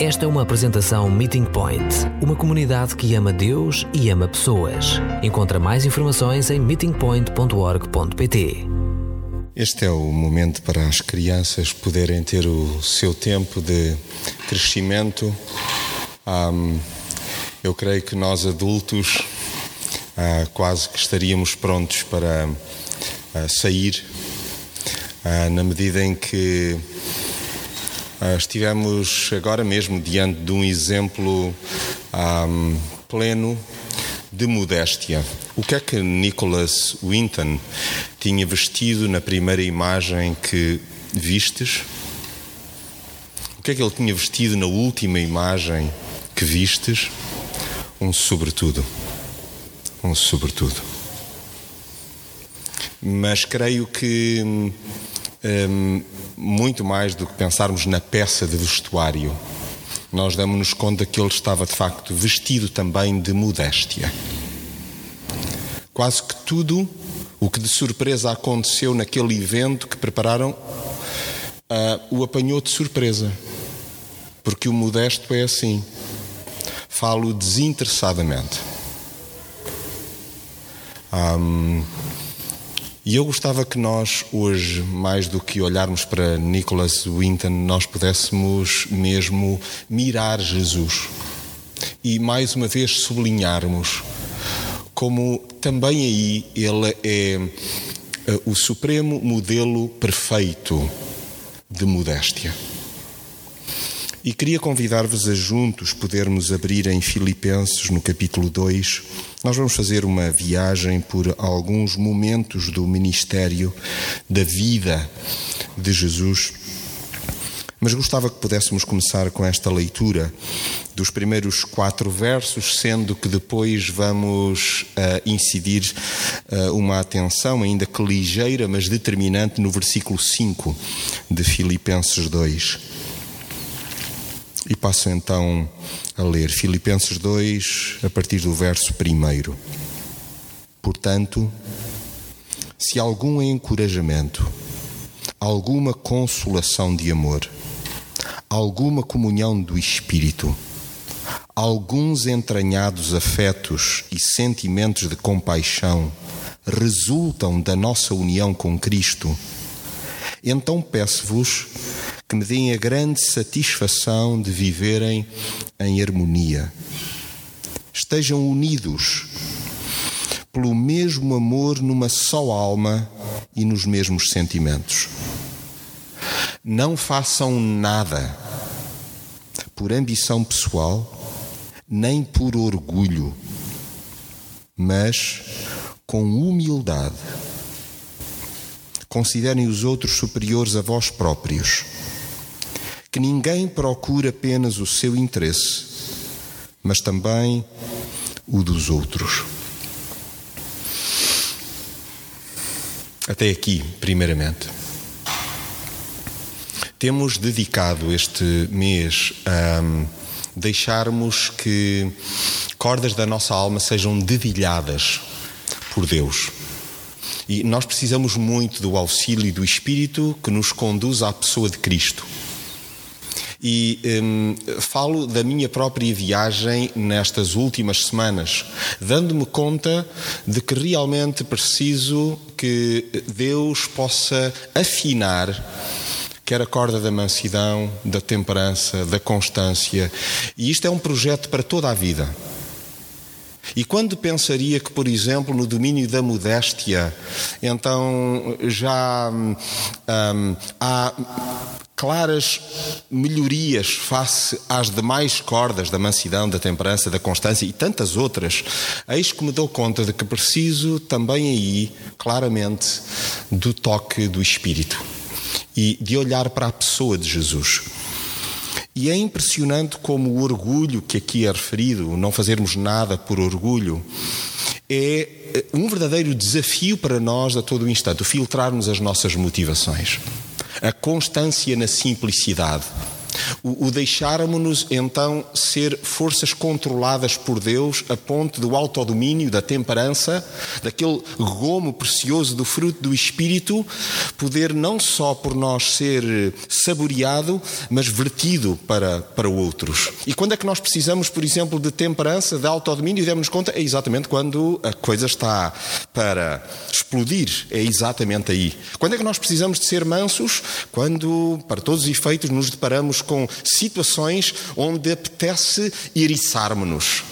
Esta é uma apresentação Meeting Point, uma comunidade que ama Deus e ama pessoas. Encontra mais informações em meetingpoint.org.pt. Este é o momento para as crianças poderem ter o seu tempo de crescimento. Um, eu creio que nós adultos uh, quase que estaríamos prontos para uh, sair, uh, na medida em que estivemos agora mesmo diante de um exemplo um, pleno de modéstia. O que é que Nicholas Winton tinha vestido na primeira imagem que vistes? O que é que ele tinha vestido na última imagem que vistes? Um sobretudo. Um sobretudo. Mas creio que um, muito mais do que pensarmos na peça de vestuário, nós damos-nos conta que ele estava de facto vestido também de modéstia. Quase que tudo o que de surpresa aconteceu naquele evento que prepararam uh, o apanhou de surpresa. Porque o modesto é assim. Falo desinteressadamente. Um, e eu gostava que nós, hoje, mais do que olharmos para Nicholas Winton, nós pudéssemos mesmo mirar Jesus e, mais uma vez, sublinharmos como também aí ele é eh, o supremo modelo perfeito de modéstia. E queria convidar-vos a juntos podermos abrir em Filipenses, no capítulo 2. Nós vamos fazer uma viagem por alguns momentos do ministério, da vida de Jesus. Mas gostava que pudéssemos começar com esta leitura dos primeiros quatro versos, sendo que depois vamos uh, incidir uh, uma atenção, ainda que ligeira, mas determinante, no versículo 5 de Filipenses 2. E passo então a ler Filipenses 2, a partir do verso 1. Portanto, se algum encorajamento, alguma consolação de amor, alguma comunhão do Espírito, alguns entranhados afetos e sentimentos de compaixão resultam da nossa união com Cristo, então peço-vos que me deem a grande satisfação de viverem em harmonia. Estejam unidos pelo mesmo amor numa só alma e nos mesmos sentimentos. Não façam nada por ambição pessoal, nem por orgulho, mas com humildade. Considerem os outros superiores a vós próprios que ninguém procura apenas o seu interesse, mas também o dos outros. Até aqui, primeiramente. Temos dedicado este mês a deixarmos que cordas da nossa alma sejam dedilhadas por Deus. E nós precisamos muito do auxílio do Espírito que nos conduz à pessoa de Cristo. E um, falo da minha própria viagem nestas últimas semanas, dando-me conta de que realmente preciso que Deus possa afinar quer a corda da mansidão, da temperança, da constância. E isto é um projeto para toda a vida. E quando pensaria que, por exemplo, no domínio da modéstia, então já hum, há claras melhorias face às demais cordas da mansidão, da temperança, da constância e tantas outras, eis que me dou conta de que preciso também aí, claramente, do toque do Espírito e de olhar para a pessoa de Jesus. E é impressionante como o orgulho que aqui é referido, não fazermos nada por orgulho, é um verdadeiro desafio para nós a todo o instante, filtrarmos as nossas motivações a constância na simplicidade. O, o deixarmos-nos então ser forças controladas por Deus a ponto do autodomínio, da temperança, daquele gomo precioso do fruto do Espírito, poder não só por nós ser saboreado, mas vertido para, para outros. E quando é que nós precisamos, por exemplo, de temperança, de autodomínio, e demos conta? É exatamente quando a coisa está para explodir, é exatamente aí. Quando é que nós precisamos de ser mansos? Quando, para todos os efeitos, nos deparamos com situações onde apetece eriçarmos-nos.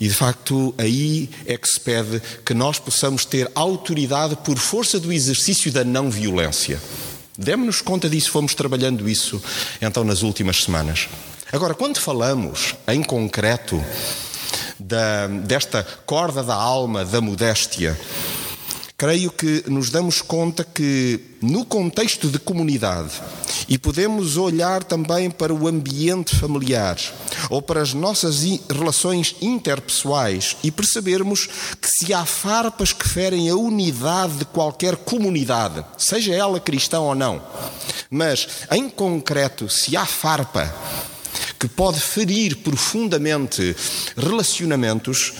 E de facto, aí é que se pede que nós possamos ter autoridade por força do exercício da não violência. Demos-nos conta disso, fomos trabalhando isso então nas últimas semanas. Agora, quando falamos em concreto da, desta corda da alma, da modéstia, creio que nos damos conta que, no contexto de comunidade, e podemos olhar também para o ambiente familiar ou para as nossas relações interpessoais e percebermos que se há farpas que ferem a unidade de qualquer comunidade, seja ela cristã ou não, mas em concreto, se há farpa que pode ferir profundamente relacionamentos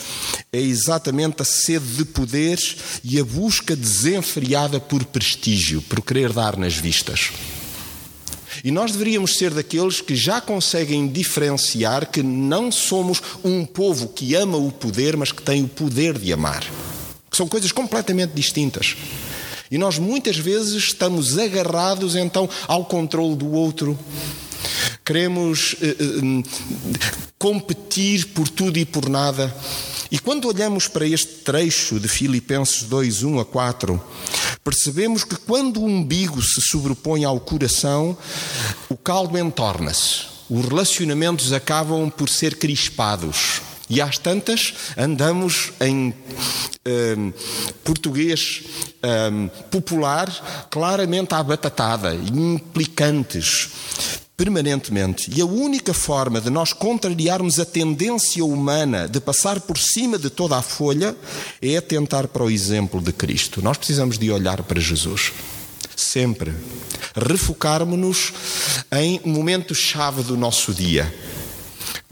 é exatamente a sede de poder e a busca desenfreada por prestígio, por querer dar nas vistas. E nós deveríamos ser daqueles que já conseguem diferenciar que não somos um povo que ama o poder, mas que tem o poder de amar. Que são coisas completamente distintas. E nós muitas vezes estamos agarrados então ao controle do outro. Queremos eh, eh, competir por tudo e por nada. E quando olhamos para este trecho de Filipenses 2, 1 a 4, percebemos que quando o umbigo se sobrepõe ao coração, o caldo entorna-se. Os relacionamentos acabam por ser crispados. E às tantas andamos em um, português um, popular claramente à batatada, implicantes permanentemente. E a única forma de nós contrariarmos a tendência humana de passar por cima de toda a folha é atentar para o exemplo de Cristo. Nós precisamos de olhar para Jesus. Sempre. Refocarmos-nos em momentos-chave do nosso dia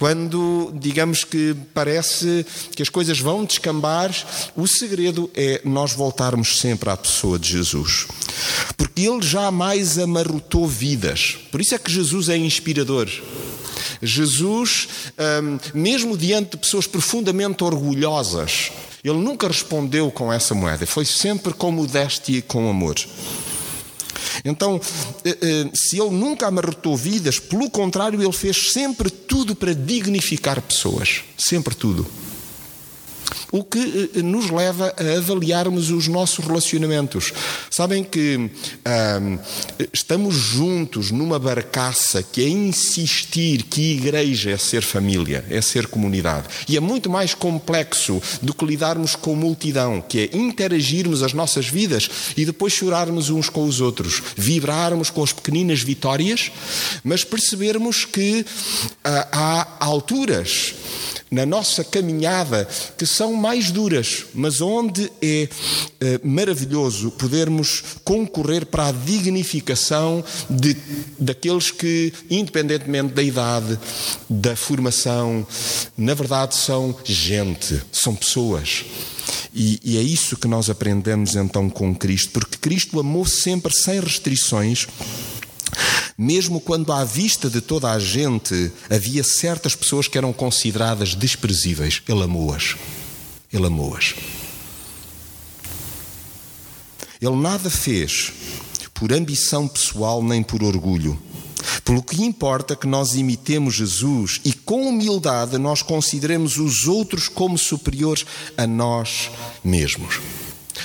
quando, digamos que parece que as coisas vão descambar, o segredo é nós voltarmos sempre à pessoa de Jesus. Porque ele jamais amarrotou vidas. Por isso é que Jesus é inspirador. Jesus, hum, mesmo diante de pessoas profundamente orgulhosas, ele nunca respondeu com essa moeda, foi sempre com modéstia e com amor. Então, eh, eh, se ele nunca amarrotou vidas, pelo contrário, ele fez sempre tudo para dignificar pessoas. Sempre tudo. O que eh, nos leva a avaliarmos os nossos relacionamentos. Sabem que estamos juntos numa barcaça que é insistir que igreja é ser família, é ser comunidade. E é muito mais complexo do que lidarmos com multidão, que é interagirmos as nossas vidas e depois chorarmos uns com os outros, vibrarmos com as pequeninas vitórias, mas percebermos que ah, há alturas na nossa caminhada que são mais duras, mas onde é eh, maravilhoso podermos concorrer para a dignificação de, daqueles que, independentemente da idade, da formação, na verdade são gente, são pessoas. E, e, é isso que nós aprendemos então com Cristo, porque Cristo amou sempre sem restrições mesmo quando à vista de toda a gente havia certas pessoas que eram consideradas desprezíveis, ele amou-as. Ele amou-as. Ele nada fez por ambição pessoal nem por orgulho. Pelo que importa que nós imitemos Jesus e com humildade nós consideremos os outros como superiores a nós mesmos.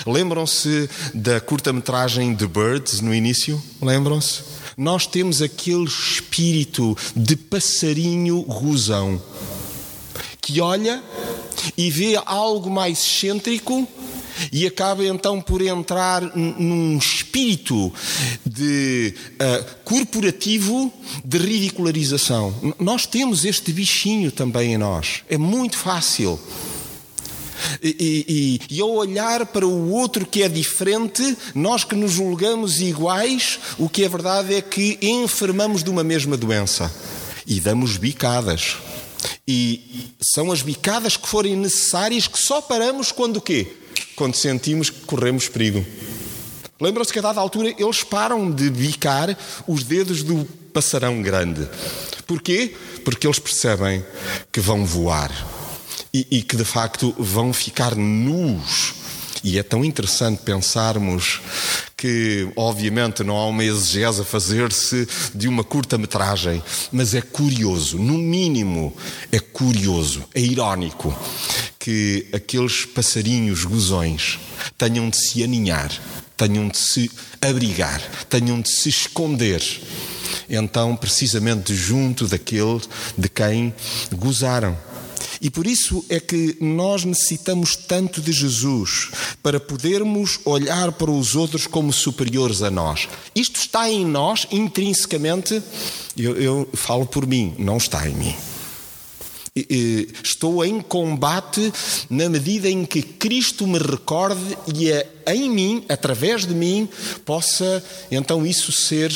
Lembram-se da curta-metragem The Birds no início? Lembram-se? Nós temos aquele espírito de passarinho rusão que olha e vê algo mais excêntrico e acaba então por entrar num espírito de uh, corporativo de ridicularização. Nós temos este bichinho também em nós. É muito fácil E, e, e, ao olhar para o outro que é diferente, nós que nos julgamos iguais, o que é verdade é que enfermamos de uma mesma doença e damos bicadas. E são as bicadas que forem necessárias que só paramos quando o quê? Quando sentimos que corremos perigo. Lembram-se que a dada altura eles param de bicar os dedos do passarão grande. Porquê? Porque eles percebem que vão voar e, e que de facto vão ficar nus. E é tão interessante pensarmos que, obviamente, não há uma exegese a fazer-se de uma curta-metragem, mas é curioso, no mínimo, é curioso, é irónico que aqueles passarinhos gozões tenham de se aninhar, tenham de se abrigar, tenham de se esconder. Então, precisamente junto daquele de quem gozaram. E por isso é que nós necessitamos tanto de Jesus para podermos olhar para os outros como superiores a nós. Isto está em nós intrinsecamente, eu, eu falo por mim, não está em mim. Estou em combate na medida em que Cristo me recorde e é em mim, através de mim, possa então isso ser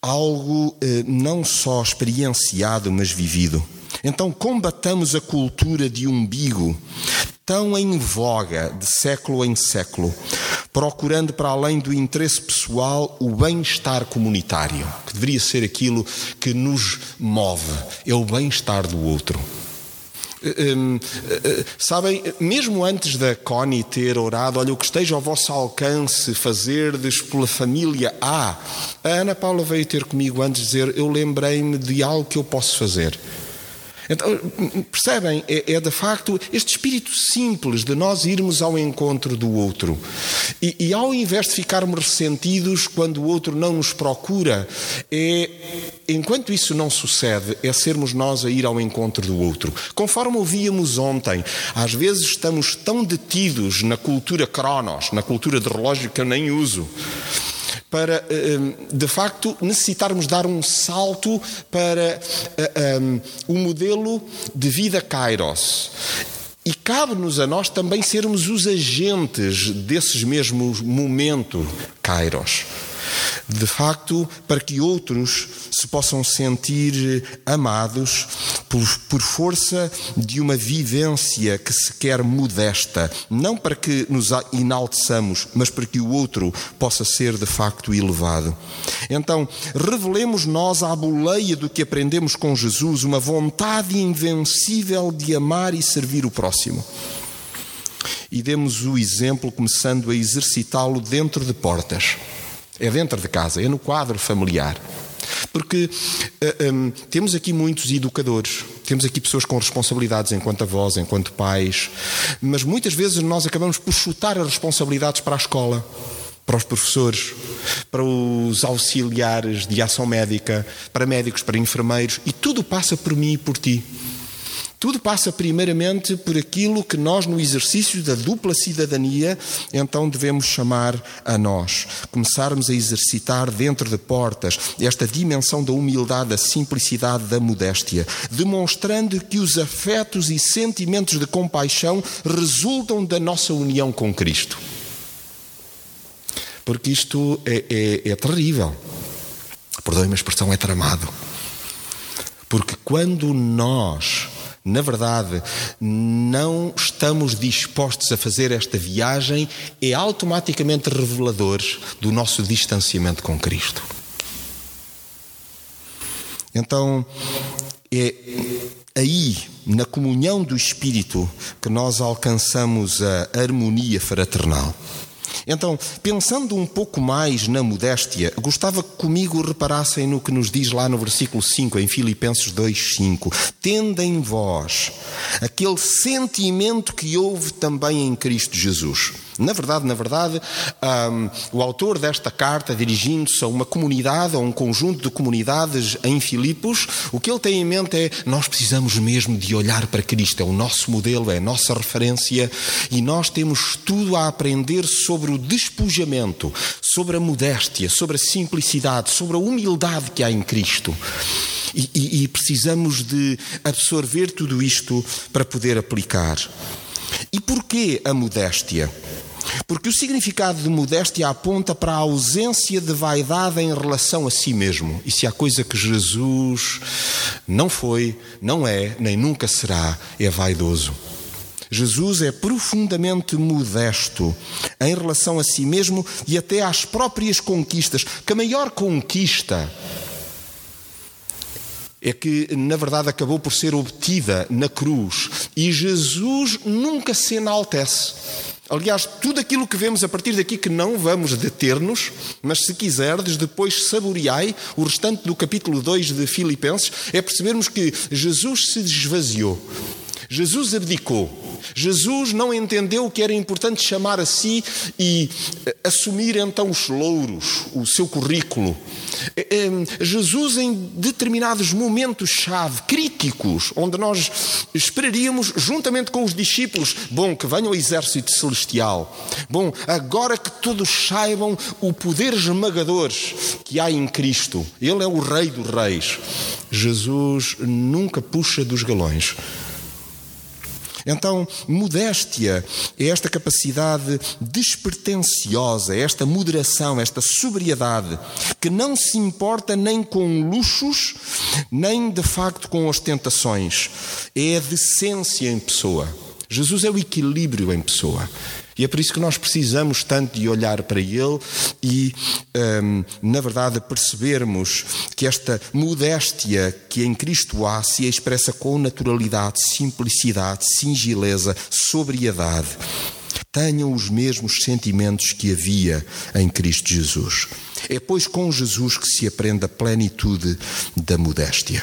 algo eh, não só experienciado, mas vivido. Então combatamos a cultura de umbigo, tão em voga de século em século, procurando para além do interesse pessoal o bem-estar comunitário, que deveria ser aquilo que nos move, é o bem-estar do outro. Um, uh, sabem, mesmo antes da Connie ter orado, olha, o que esteja ao vosso alcance fazerdes pela família A, a Ana Paula veio ter comigo antes dizer: Eu lembrei-me de algo que eu posso fazer. Então, percebem? É, é, de facto este espírito simples de nós irmos ao encontro do outro. E, e, ao invés de ficarmos ressentidos quando o outro não nos procura, é, enquanto isso não sucede, é sermos nós a ir ao encontro do outro. Conforme ouvíamos ontem, às vezes estamos tão detidos na cultura cronos, na cultura de relógio que eu nem uso para, eh, eh, de facto, necessitarmos dar um salto para um, eh, o modelo de vida Kairos. E cabe-nos a nós também sermos os agentes desses mesmos momentos Kairos de facto, para que outros se possam sentir amados por, por força de uma vivência que se quer modesta, não para que nos enalteçamos, mas para que o outro possa ser de facto elevado. Então, revelemos nós à boleia do que aprendemos com Jesus uma vontade invencível de amar e servir o próximo e demos o exemplo começando a exercitá-lo dentro de portas. É dentro de casa, é no quadro familiar. Porque uh, eh, um, temos aqui muitos educadores, temos aqui pessoas com responsabilidades enquanto avós, enquanto pais, mas muitas vezes nós acabamos por chutar as responsabilidades para a escola, para os professores, para os auxiliares de ação médica, para médicos, para enfermeiros, e tudo passa por mim e por ti. Tudo passa primeiramente por aquilo que nós, no exercício da dupla cidadania, então devemos chamar a nós. Começarmos a exercitar dentro de portas esta dimensão da humildade, da simplicidade, da modéstia, demonstrando que os afetos e sentimentos de compaixão resultam da nossa união com Cristo. Porque isto é, é, é terrível. Perdoe-me a expressão, é tramado. Porque quando nós na verdade, não estamos dispostos a fazer esta viagem, é automaticamente revelador do nosso distanciamento com Cristo. Então, é aí, na comunhão do Espírito, que nós alcançamos a harmonia fraternal. Então, pensando um pouco mais na modéstia, gostava que comigo reparassem no que nos diz lá no versículo 5, em Filipenses 2:5. Tende em vós aquele sentimento que houve também em Cristo Jesus. Na verdade, na verdade, um, o autor desta carta, dirigindo-se a uma comunidade, a um conjunto de comunidades em Filipos, o que ele tem em mente é: nós precisamos mesmo de olhar para Cristo, é o nosso modelo, é a nossa referência, e nós temos tudo a aprender sobre o despojamento, sobre a modéstia, sobre a simplicidade, sobre a humildade que há em Cristo. E, e, e precisamos de absorver tudo isto para poder aplicar. E porquê a modéstia? Porque o significado de modéstia aponta para a ausência de vaidade em relação a si mesmo. E se há coisa que Jesus não foi, não é, nem nunca será, é vaidoso. Jesus é profundamente modesto em relação a si mesmo e até às próprias conquistas. Que a maior conquista é que, na verdade, acabou por ser obtida na cruz e Jesus nunca se enaltece. Aliás, tudo aquilo que vemos a partir daqui que não vamos deter-nos, mas se quiserdes, depois saboreai o restante do capítulo 2 de Filipenses, é percebermos que Jesus se esvaziou. Jesus abdicou. Jesus não entendeu que era importante chamar a si e eh, assumir então os louros, o seu currículo. Eh, eh, Jesus, em determinados momentos-chave, críticos, onde nós esperaríamos, juntamente com os discípulos, bom, que venha o exército celestial. Bom, agora que todos saibam o poder esmagador que há em Cristo, Ele é o Rei dos Reis. Jesus nunca puxa dos galões. Então, modéstia é esta capacidade despertenciosa, é esta moderação, esta sobriedade, que não se importa nem com luxos, nem de facto com ostentações. É a decência em pessoa. Jesus é o equilíbrio em pessoa. E é por isso que nós precisamos tanto de olhar para Ele e, um, na verdade, percebermos que esta modéstia que em Cristo há se expressa com naturalidade, simplicidade, singeleza, sobriedade. Tenham os mesmos sentimentos que havia em Cristo Jesus. É, pois, com Jesus que se aprende a plenitude da modéstia.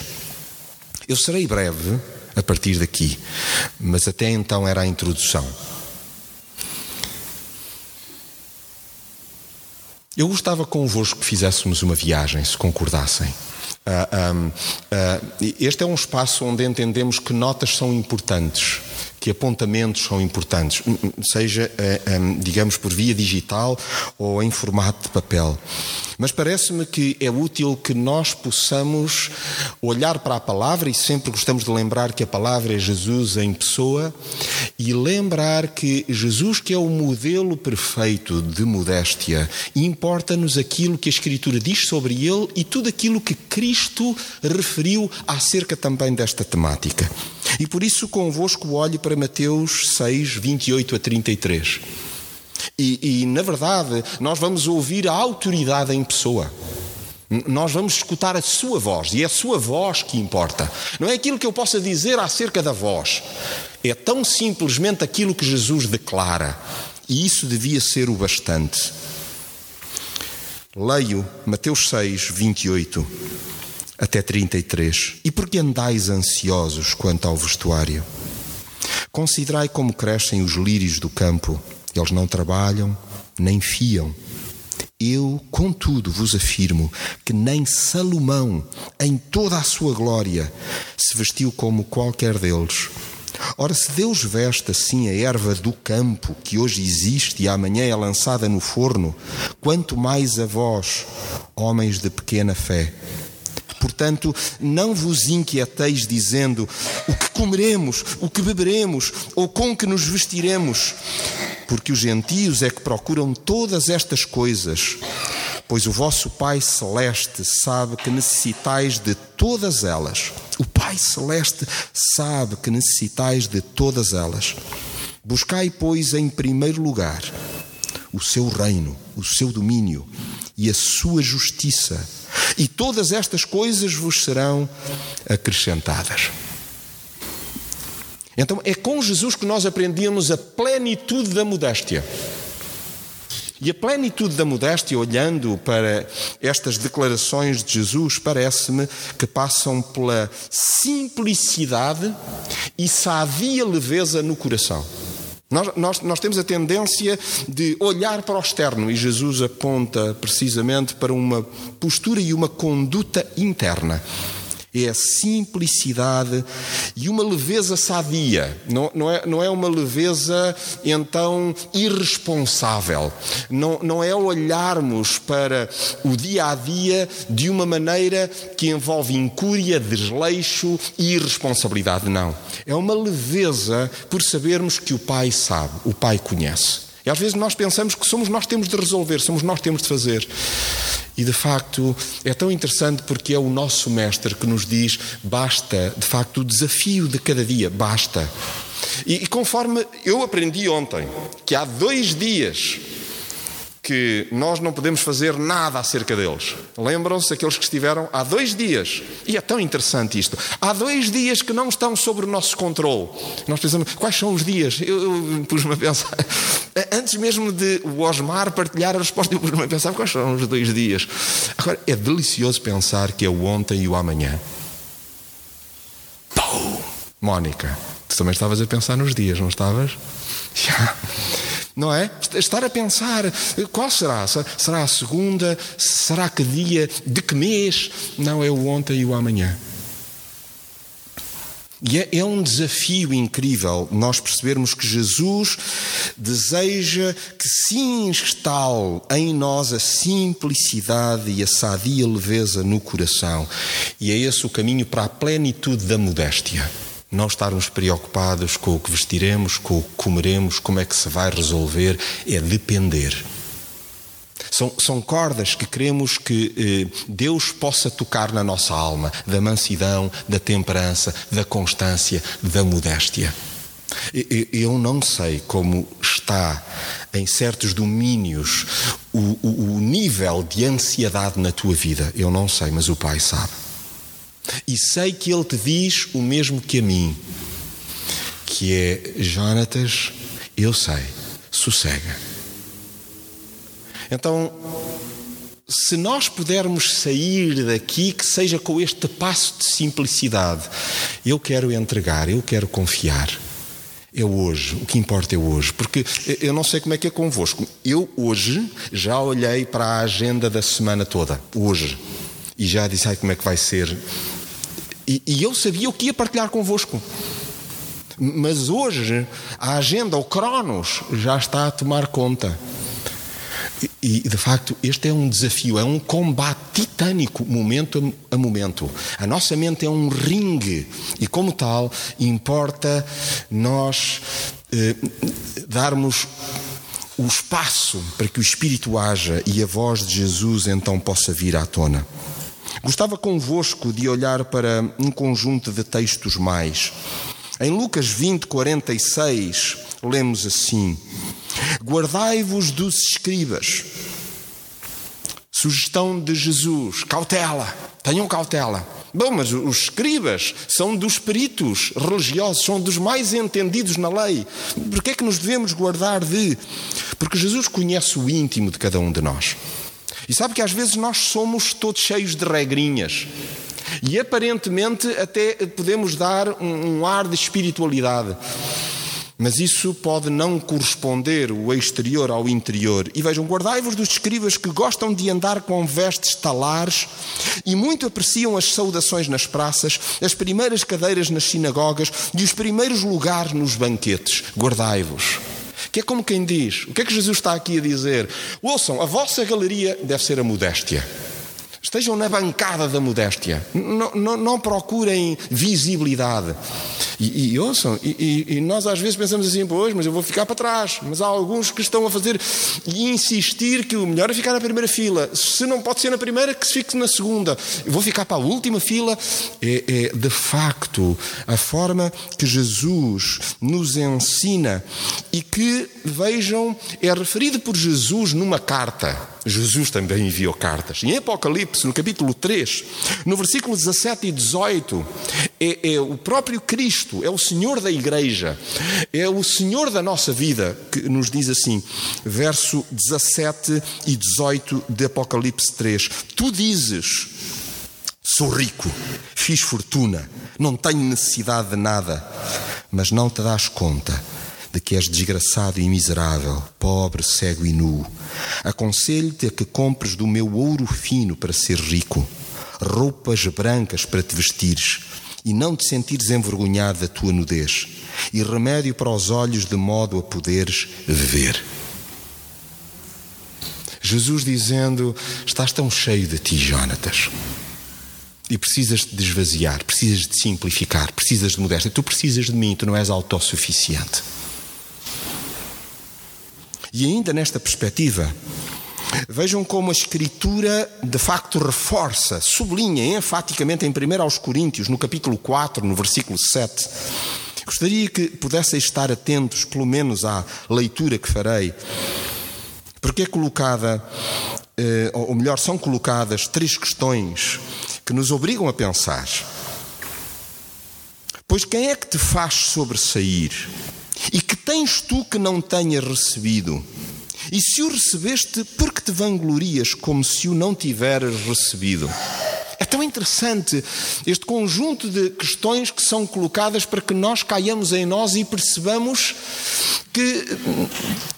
Eu serei breve a partir daqui, mas até então era a introdução. Eu gostava convosco que fizéssemos uma viagem, se concordassem. Uh, um, uh, este é um espaço onde entendemos que notas são importantes que apontamentos são importantes, seja, eh, digamos, por via digital ou em formato de papel. Mas parece-me que é útil que nós possamos olhar para a palavra, e sempre gostamos de lembrar que a palavra é Jesus em pessoa, e lembrar que Jesus, que é o modelo perfeito de modéstia, importa-nos aquilo que a Escritura diz sobre ele e tudo aquilo que Cristo referiu acerca também desta temática. E por isso convosco olho para Mateus 6, 28 a 33. E, e, na verdade, nós vamos ouvir a autoridade em pessoa. Nós vamos escutar a sua voz, e é a sua voz que importa. Não é aquilo que eu possa dizer acerca da voz. É tão simplesmente aquilo que Jesus declara. E isso devia ser o bastante. Leio Mateus 6, 28 até 33. E por que andais ansiosos quanto ao vestuário? Considerai como crescem os lírios do campo. Eles não trabalham, nem fiam. Eu, contudo, vos afirmo que nem Salomão, em toda a sua glória, se vestiu como qualquer deles. Ora, se Deus veste assim a erva do campo, que hoje existe e amanhã é lançada no forno, quanto mais a vós, homens de pequena fé. Portanto, não vos inquieteis dizendo o que comeremos, o que beberemos ou com que nos vestiremos, porque os gentios é que procuram todas estas coisas, pois o vosso Pai Celeste sabe que necessitais de todas elas. O Pai Celeste sabe que necessitais de todas elas. Buscai, pois, em primeiro lugar o seu reino, o seu domínio e a sua justiça e todas estas coisas vos serão acrescentadas. Então é com Jesus que nós aprendemos a plenitude da modéstia. E a plenitude da modéstia, olhando para estas declarações de Jesus, parece-me que passam pela simplicidade e sadia leveza no coração. Nós, nós, nós, temos a tendência de olhar para o externo e Jesus aponta precisamente para uma postura e uma conduta interna. É a simplicidade e uma leveza sadia. Não, não, é, não é uma leveza, então, irresponsável. Não, não é olharmos para o dia a dia de uma maneira que envolve incúria, desleixo e irresponsabilidade. Não. É uma leveza por sabermos que o Pai sabe, o Pai conhece. E às vezes nós pensamos que somos nós que temos de resolver, somos nós que temos de fazer. E de facto é tão interessante porque é o nosso mestre que nos diz: basta, de facto, o desafio de cada dia, basta. E, e conforme eu aprendi ontem, que há dois dias que nós não podemos fazer nada acerca deles. Lembram-se aqueles que estiveram há dois dias, e é tão interessante isto. Há dois dias que não estão sob o nosso controle. Nós pensamos, quais são os dias? Eu, eu pus-me a pensar, antes mesmo de o Osmar partilhar a resposta, eu pus-me a pensar, quais são os dois dias? Agora, é delicioso pensar que é o ontem e o amanhã. Pum! Mónica, tu também estavas a pensar nos dias, não estavas? Já não é? Estar a pensar qual será? Será a segunda? Será que dia? De que mês? Não é o ontem e o amanhã. E é, é, um desafio incrível nós percebermos que Jesus deseja que se instale em nós a simplicidade e a sadia leveza no coração. E é esse o caminho para a plenitude da modéstia não estarmos preocupados com o que vestiremos, com o que comeremos, como é que se vai resolver, é depender. São, são cordas que queremos que eh, Deus possa tocar na nossa alma, da mansidão, da temperança, da constância, da modéstia. Eu não sei como está em certos domínios o, o, o nível de ansiedade na tua vida. Eu não sei, mas o Pai sabe. E sei que Ele te diz o mesmo que a mim, que é Jonatas, eu sei, sossega. Então, se nós pudermos sair daqui, que seja com este passo de simplicidade, eu quero entregar, eu quero confiar. É hoje, o que importa é hoje, porque eu não sei como é que é convosco. Eu hoje já olhei para a agenda da semana toda, hoje, e já disse ai, como é que vai ser e, e eu sabia o que ia partilhar convosco. Mas hoje a agenda, o Cronos, já está a tomar conta. E, de facto, este é um desafio, é um combate titânico, momento a momento. A nossa mente é um ringue e, como tal, importa nós eh, darmos o espaço para que o Espírito haja e a voz de Jesus então possa vir à tona. Gostava convosco de olhar para um conjunto de textos mais. Em Lucas 20, 46, lemos assim: Guardai-vos dos escribas. Sugestão de Jesus: cautela, tenham cautela. Bom, mas os escribas são dos peritos religiosos, são dos mais entendidos na lei. Por que é que nos devemos guardar de? Porque Jesus conhece o íntimo de cada um de nós. E sabe que às vezes nós somos todos cheios de regrinhas. E aparentemente até podemos dar um, um ar de espiritualidade. Mas isso pode não corresponder o exterior ao interior. E vejam, guardai-vos dos escribas que gostam de andar com vestes talares e muito apreciam as saudações nas praças, as primeiras cadeiras nas sinagogas e os primeiros lugares nos banquetes. Guardai-vos que é como quem diz: o que é que Jesus está aqui a dizer? Ouçam, a vossa galeria deve ser a modéstia. Estejam na bancada da modéstia. Não, não, não procurem visibilidade. E, e ouçam, e, e, nós às vezes pensamos assim, pois, mas eu vou ficar para trás. Mas há alguns que estão a fazer e insistir que o melhor é ficar na primeira fila. Se não pode ser na primeira, que se fique na segunda. Eu vou ficar para a última fila. É, é de facto a forma que Jesus nos ensina e que, vejam, é referido por Jesus numa carta. Jesus também enviou cartas. Em Apocalipse, no capítulo 3, no versículo 17 e 18, é, é, o próprio Cristo, é o Senhor da igreja, é o Senhor da nossa vida, que nos diz assim, verso 17 e 18 de Apocalipse 3: Tu dizes, sou rico, fiz fortuna, não tenho necessidade de nada, mas não te das conta de que és desgraçado e miserável, pobre, cego e nu. Aconselho-te a que compres do meu ouro fino para ser rico. roupas brancas para te vestires e não te sentires envergonhado da tua nudez, e remédio para os olhos de modo a poderes ver. Jesus dizendo: Estás tão cheio de ti, Jonatas. E precisas de desvaziar, precisas de simplificar, precisas de modéstia. Tu precisas de mim, tu não és autossuficiente. E ainda nesta perspectiva, vejam como a Escritura de facto reforça, sublinha enfaticamente em 1 aos Coríntios, no capítulo 4, no versículo 7. Gostaria que pudesseis estar atentos, pelo menos à leitura que farei, porque é colocada, eh, ou melhor, são colocadas três questões que nos obrigam a pensar. Pois quem é que te faz sobressair? Tens tu que não tenhas recebido? E se o recebeste, por que te vanglorias como se o não tiveras recebido? É tão interessante este conjunto de questões que são colocadas para que nós caiamos em nós e percebamos que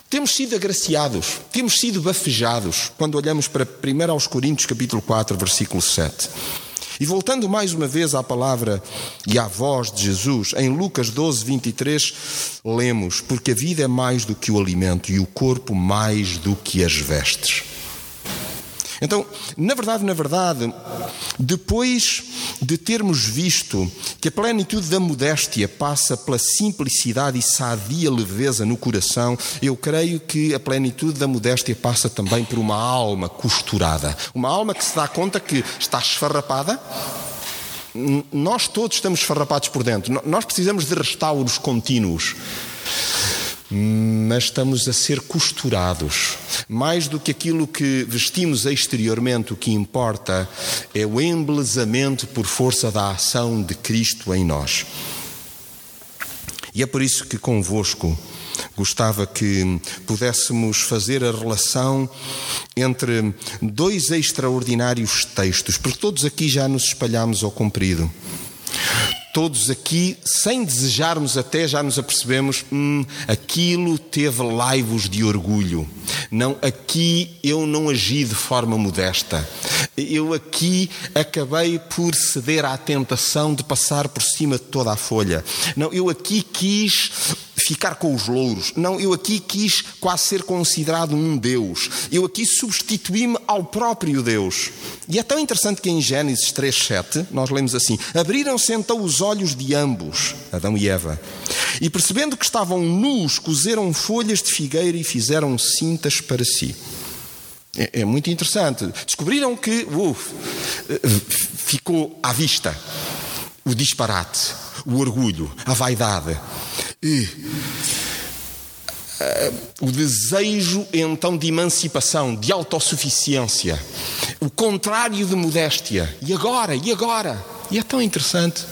temos sido agraciados, temos sido bafejados quando olhamos para 1 aos Coríntios capítulo 4, versículo 7. E voltando mais uma vez à palavra e à voz de Jesus, em Lucas 12, 23, lemos: Porque a vida é mais do que o alimento e o corpo mais do que as vestes. Então, na verdade, na verdade, depois de termos visto que a plenitude da modéstia passa pela simplicidade e sadia leveza no coração, eu creio que a plenitude da modéstia passa também por uma alma costurada. Uma alma que se dá conta que está esfarrapada. Nós todos estamos esfarrapados por dentro. Nós precisamos de restauros contínuos mas estamos a ser costurados. Mais do que aquilo que vestimos exteriormente, o que importa é o embelezamento por força da ação de Cristo em nós. E é por isso que convosco gostava que pudéssemos fazer a relação entre dois extraordinários textos, porque todos aqui já nos espalhamos ao comprido todos aqui, sem desejarmos até, já nos apercebemos, hum, aquilo teve laivos de orgulho. Não, aqui eu não agi de forma modesta. Eu aqui acabei por ceder à tentação de passar por cima de toda a folha. Não, eu aqui quis ficar com os louros. Não, eu aqui quis quase ser considerado um Deus. Eu aqui substituí-me ao próprio Deus. E é tão interessante que em Gênesis 3:7 nós lemos assim: Abriram-se então os olhos de ambos, Adão e Eva, e percebendo que estavam nus, cozeram folhas de figueira e fizeram cintas para si. É, é muito interessante. Descobriram que uf, ficou à vista o disparate, o orgulho, a vaidade. E, uh, o desejo então de emancipação, de autossuficiência, o contrário de modéstia. E agora? E agora? E é tão interessante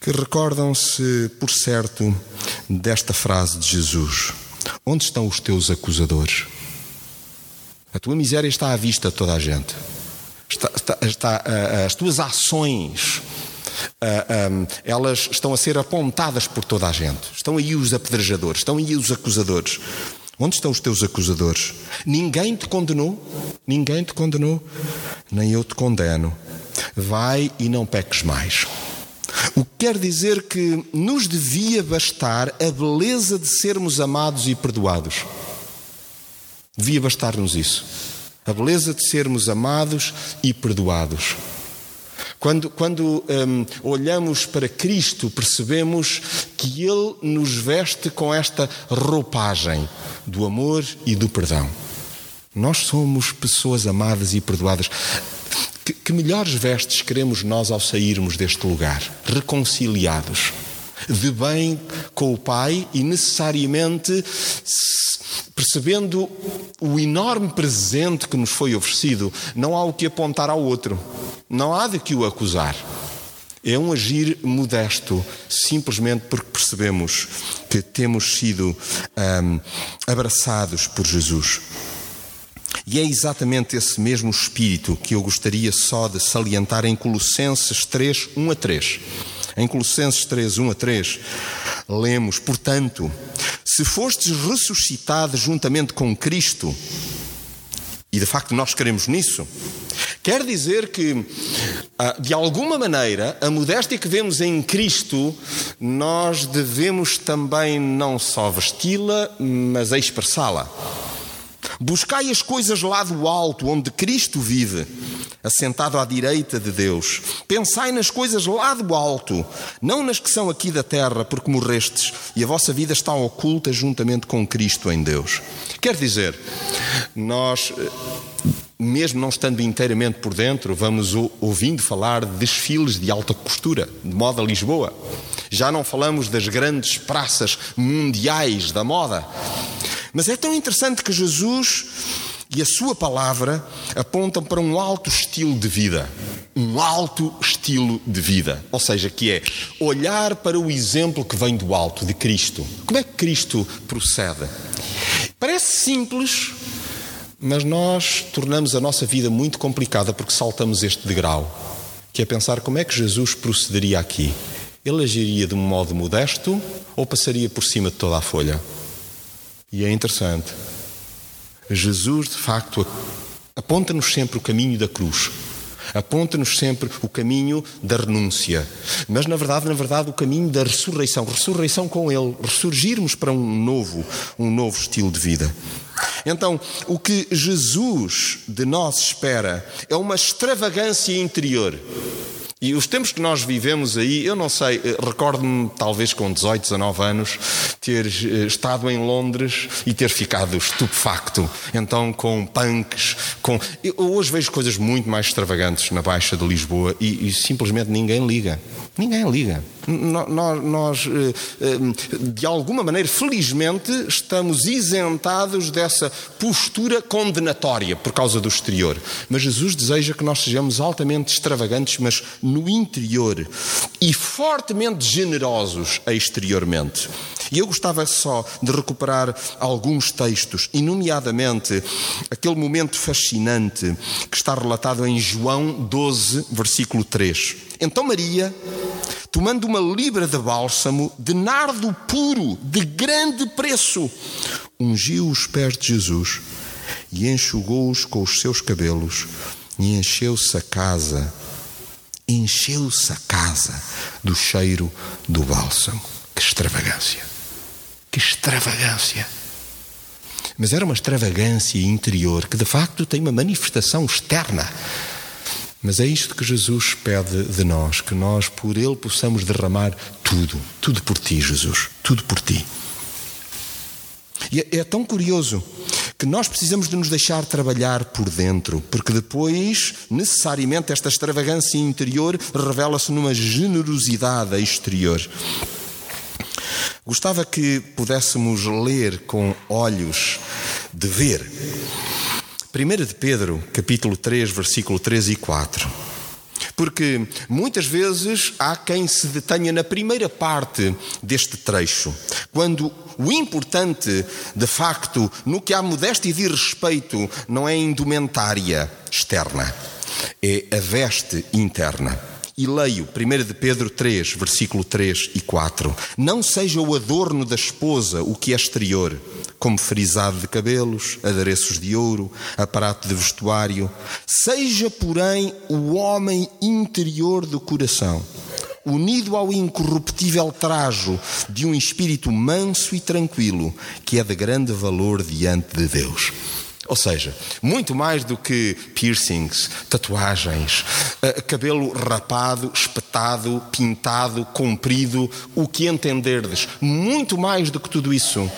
que recordam-se, por certo, desta frase de Jesus: Onde estão os teus acusadores? A tua miséria está à vista de toda a gente. Está, está, está, uh, as tuas ações ah, elas estão a ser apontadas por toda a gente. Estão aí os apedrejadores, estão aí os acusadores. Onde estão os teus acusadores? Ninguém te condenou? Ninguém te condenou? Nem eu te condeno. Vai e não peques mais. O que quer dizer que nos devia bastar a beleza de sermos amados e perdoados. Devia bastar-nos isso. A beleza de sermos amados e perdoados. Quando, quando um, olhamos para Cristo, percebemos que Ele nos veste com esta roupagem do amor e do perdão. Nós somos pessoas amadas e perdoadas. Que, que melhores vestes queremos nós ao sairmos deste lugar? Reconciliados, de bem com o Pai e necessariamente percebendo o enorme presente que nos foi oferecido, não há o que apontar ao outro. Não há de que o acusar. É um agir modesto, simplesmente porque percebemos que temos sido um, abraçados por Jesus. E é exatamente esse mesmo espírito que eu gostaria só de salientar em Colossenses 3, 1 a 3. Em Colossenses 3, 1 a 3, lemos: Portanto, se fostes ressuscitados juntamente com Cristo, e de facto nós queremos nisso, Quer dizer que, ah, de alguma maneira, a modéstia que vemos em Cristo, nós devemos também não só vesti-la, mas expressá-la. Buscai as coisas lá do alto, onde Cristo vive, assentado à direita de Deus. Pensai nas coisas lá do alto, não nas que são aqui da terra, porque morrestes e a vossa vida está oculta juntamente com Cristo em Deus. Quer dizer, nós mesmo não estando inteiramente por dentro, vamos ouvindo falar de desfiles de alta costura, de moda Lisboa. Já não falamos das grandes praças mundiais da moda. Mas é tão interessante que Jesus e a sua palavra apontam para um alto estilo de vida. Um alto estilo de vida. Ou seja, que é olhar para o exemplo que vem do alto, de Cristo. Como é que Cristo procede? Parece simples, mas nós tornamos a nossa vida muito complicada porque saltamos este degrau, que é pensar como é que Jesus procederia aqui. Ele agiria de um modo modesto ou passaria por cima de toda a folha? E é interessante. Jesus, de facto, aponta-nos sempre o caminho da cruz. Aponta-nos sempre o caminho da renúncia. Mas, na verdade, na verdade, o caminho da ressurreição. Ressurreição com Ele. Ressurgirmos para um novo, um novo estilo de vida. Então, o que Jesus de nós espera é uma extravagância interior. E os tempos que nós vivemos aí, eu não sei, eh, recordo-me, talvez com 18, 19 anos, ter eh, estado em Londres e ter ficado estupefacto. Então, com punks, com. Eu hoje vejo coisas muito mais extravagantes na Baixa de Lisboa e, e simplesmente ninguém liga. Ninguém liga. Nós, nós, eh, de alguma maneira, felizmente, estamos isentados dessa postura condenatória por causa do exterior. Mas Jesus deseja que nós sejamos altamente extravagantes, mas no interior e fortemente generosos exteriormente. E eu gostava só de recuperar alguns textos, e nomeadamente aquele momento fascinante que está relatado em João 12, versículo 3. Então Maria, tomando uma libra de bálsamo de nardo puro, de grande preço, ungiu os pés de Jesus e enxugou-os com os seus cabelos e encheu-se a casa encheu-se a casa do cheiro do bálsamo. Que extravagância! Que extravagância! Mas era uma extravagância interior que de facto tem uma manifestação externa. Mas é isto que Jesus pede de nós, que nós por Ele possamos derramar tudo, tudo por Ti, Jesus, tudo por Ti. E é, é tão curioso que nós precisamos de nos deixar trabalhar por dentro, porque depois, necessariamente, esta extravagância interior revela-se numa generosidade exterior. Gostava que pudéssemos ler com olhos de ver. 1 de Pedro, capítulo 3, versículo 3 e 4. Porque muitas vezes há quem se detenha na primeira parte deste trecho, quando o importante, de facto, no que há modéstia e respeito, não é a indumentária externa, é a veste interna. E leio 1 de Pedro 3, versículo 3 e 4. Não seja o adorno da esposa o que é exterior, como frisado de cabelos, adereços de ouro, aparato de vestuário. Seja, porém, o homem interior do coração, unido ao incorruptível trajo de um espírito manso e tranquilo, que é de grande valor diante de Deus. Ou seja, muito mais do que piercings, tatuagens, uh, cabelo rapado, espetado, pintado, comprido, o que entenderdes. Muito mais do que tudo isso.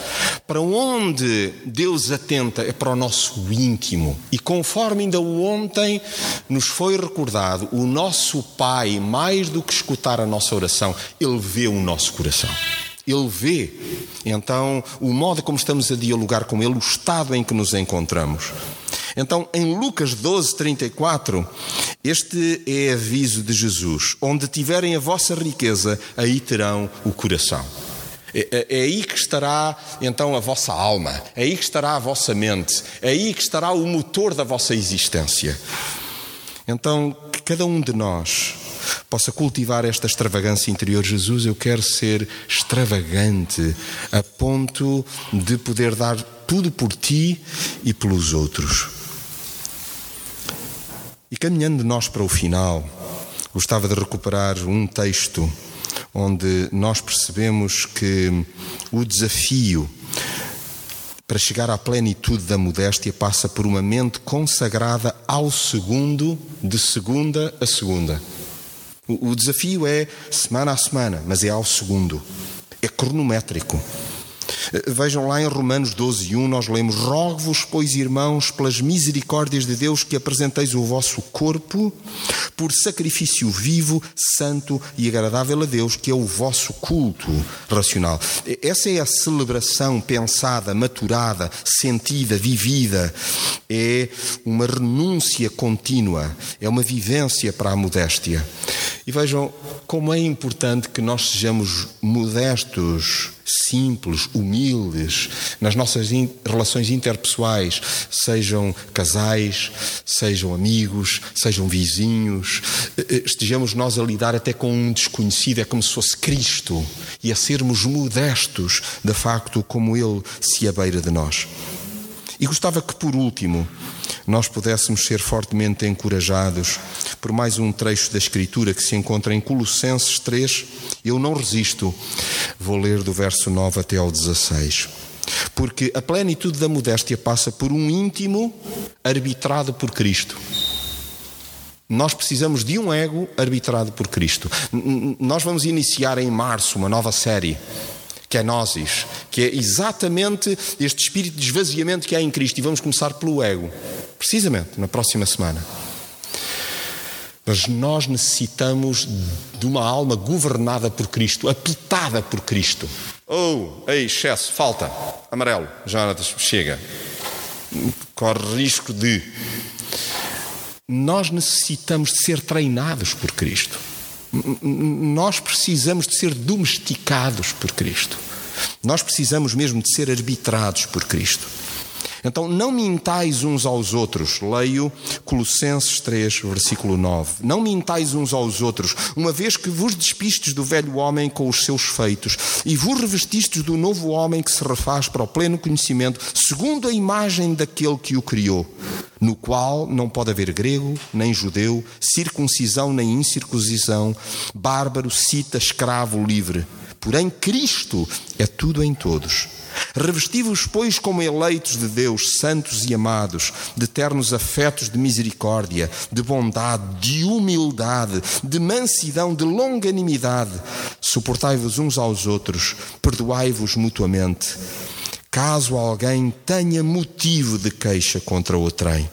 Para onde Deus atenta é para o nosso íntimo. E conforme ainda ontem nos foi recordado, o nosso Pai, mais do que escutar a nossa oração, Ele vê o nosso coração. Ele vê, então, o modo como estamos a dialogar com Ele, o estado em que nos encontramos. Então, em Lucas 12, 34, este é aviso de Jesus: onde tiverem a vossa riqueza, aí terão o coração. É, é, é, aí que estará então a vossa alma, é aí que estará a vossa mente, é aí que estará o motor da vossa existência. Então, que cada um de nós possa cultivar esta extravagância interior. Jesus, eu quero ser extravagante a ponto de poder dar tudo por ti e pelos outros. E caminhando nós para o final, gostava de recuperar um texto onde nós percebemos que o desafio para chegar à plenitude da modéstia passa por uma mente consagrada ao segundo, de segunda a segunda. O desafio é semana a semana, mas é ao segundo. É cronométrico. Vejam lá em Romanos 12, 1, nós lemos: Rogo-vos, pois, irmãos, pelas misericórdias de Deus, que apresenteis o vosso corpo por sacrifício vivo, santo e agradável a Deus, que é o vosso culto racional. Essa é a celebração pensada, maturada, sentida, vivida. É uma renúncia contínua, é uma vivência para a modéstia. E vejam como é importante que nós sejamos modestos, simples, humildes, nas nossas in relações interpessoais, sejam casais, sejam amigos, sejam vizinhos, eh, eh, estejamos nós a lidar até com um desconhecido, é como se fosse Cristo, e a sermos modestos, de facto, como Ele se abeira de nós. E gostava que, por último, nós pudéssemos ser fortemente encorajados por mais um trecho da Escritura que se encontra em Colossenses 3. Eu não resisto, vou ler do verso 9 até ao 16. Porque a plenitude da modéstia passa por um íntimo arbitrado por Cristo. Nós precisamos de um ego arbitrado por Cristo. Nós vamos iniciar em março uma nova série que é que é exatamente este espírito de esvaziamento que há em Cristo. E vamos começar pelo ego, precisamente na próxima semana. Mas nós necessitamos de uma alma governada por Cristo, apitada por Cristo. Oh, ei, excesso, falta, amarelo, Jonatas, chega. Corre risco de. Nós necessitamos de ser treinados por Cristo. Nós precisamos de ser domesticados por Cristo. Nós precisamos mesmo de ser arbitrados por Cristo. Então, não mintais uns aos outros. Leio Colossenses 3, versículo 9. Não mintais uns aos outros, uma vez que vos despistes do velho homem com os seus feitos e vos revestistes do novo homem que se refaz para o pleno conhecimento, segundo a imagem daquele que o criou, no qual não pode haver grego, nem judeu, circuncisão, nem incircuncisão, bárbaro, cita, escravo, livre. Porém, Cristo é tudo em todos. Revesti-vos, pois, como eleitos de Deus, santos e amados, de ternos afetos de misericórdia, de bondade, de humildade, de mansidão, de longanimidade. Suportai-vos uns aos outros, perdoai-vos mutuamente. Caso alguém tenha motivo de queixa contra outrem,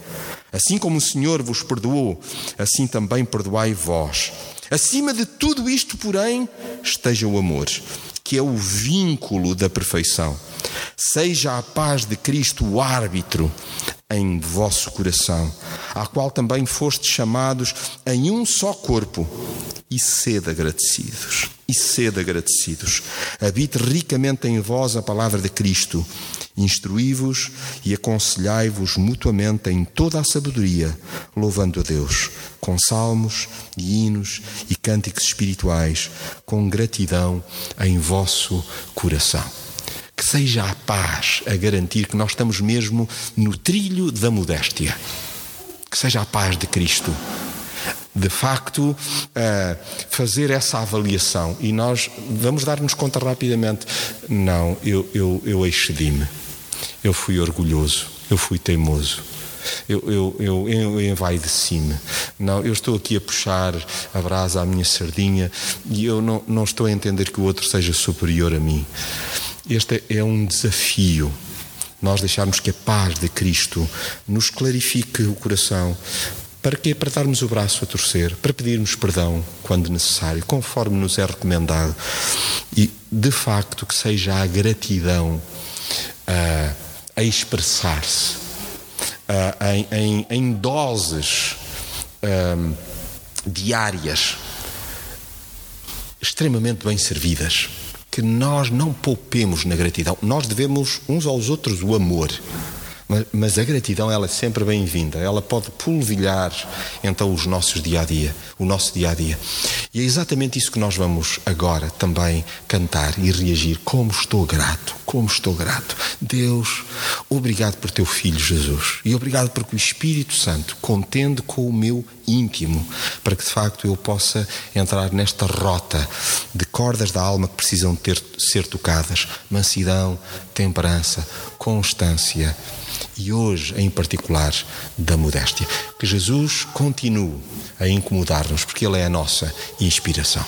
assim como o Senhor vos perdoou, assim também perdoai vós. Acima de tudo isto, porém, esteja o amor que é o vínculo da perfeição. Seja a paz de Cristo o árbitro em vosso coração, a qual também fostes chamados em um só corpo, e sede agradecidos. E sede agradecidos. Habite ricamente em vós a palavra de Cristo. Instruí-vos e aconselhai-vos mutuamente em toda a sabedoria, louvando a Deus, com salmos e hinos e cânticos espirituais, com gratidão em vosso coração. Que seja a paz a garantir que nós estamos mesmo no trilho da modéstia. Que seja a paz de Cristo de facto, fazer essa avaliação e nós vamos dar-nos conta rapidamente: não, eu, eu, eu excedi-me, eu fui orgulhoso, eu fui teimoso. Eu, eu, eu, eu envaideci-me. Não, eu estou aqui a puxar a brasa à minha sardinha e eu não, não estou a entender que o outro seja superior a mim. Este é um desafio nós deixarmos que a paz de Cristo nos clarifique o coração, para quê? Para darmos o braço a torcer, para pedirmos perdão quando necessário, conforme nos é recomendado. E, de facto, que seja a gratidão uh, a expressar-se uh, em, em, em, doses uh, diárias, extremamente bem servidas. Que nós não poupemos na gratidão. Nós devemos uns aos outros o amor Mas, mas a gratidão ela é sempre bem-vinda. Ela pode polvilhar então os nossos dia a dia, o nosso dia a dia. E é exatamente isso que nós vamos agora também cantar e reagir. Como estou grato, como estou grato. Deus, obrigado por teu filho Jesus e obrigado porque o Espírito Santo contende com o meu íntimo para que de facto eu possa entrar nesta rota de cordas da alma que precisam ter, ser tocadas: mansidão, temperança, constância e hoje, em particular, da modéstia. Que Jesus continue a incomodar-nos, porque Ele é a nossa inspiração.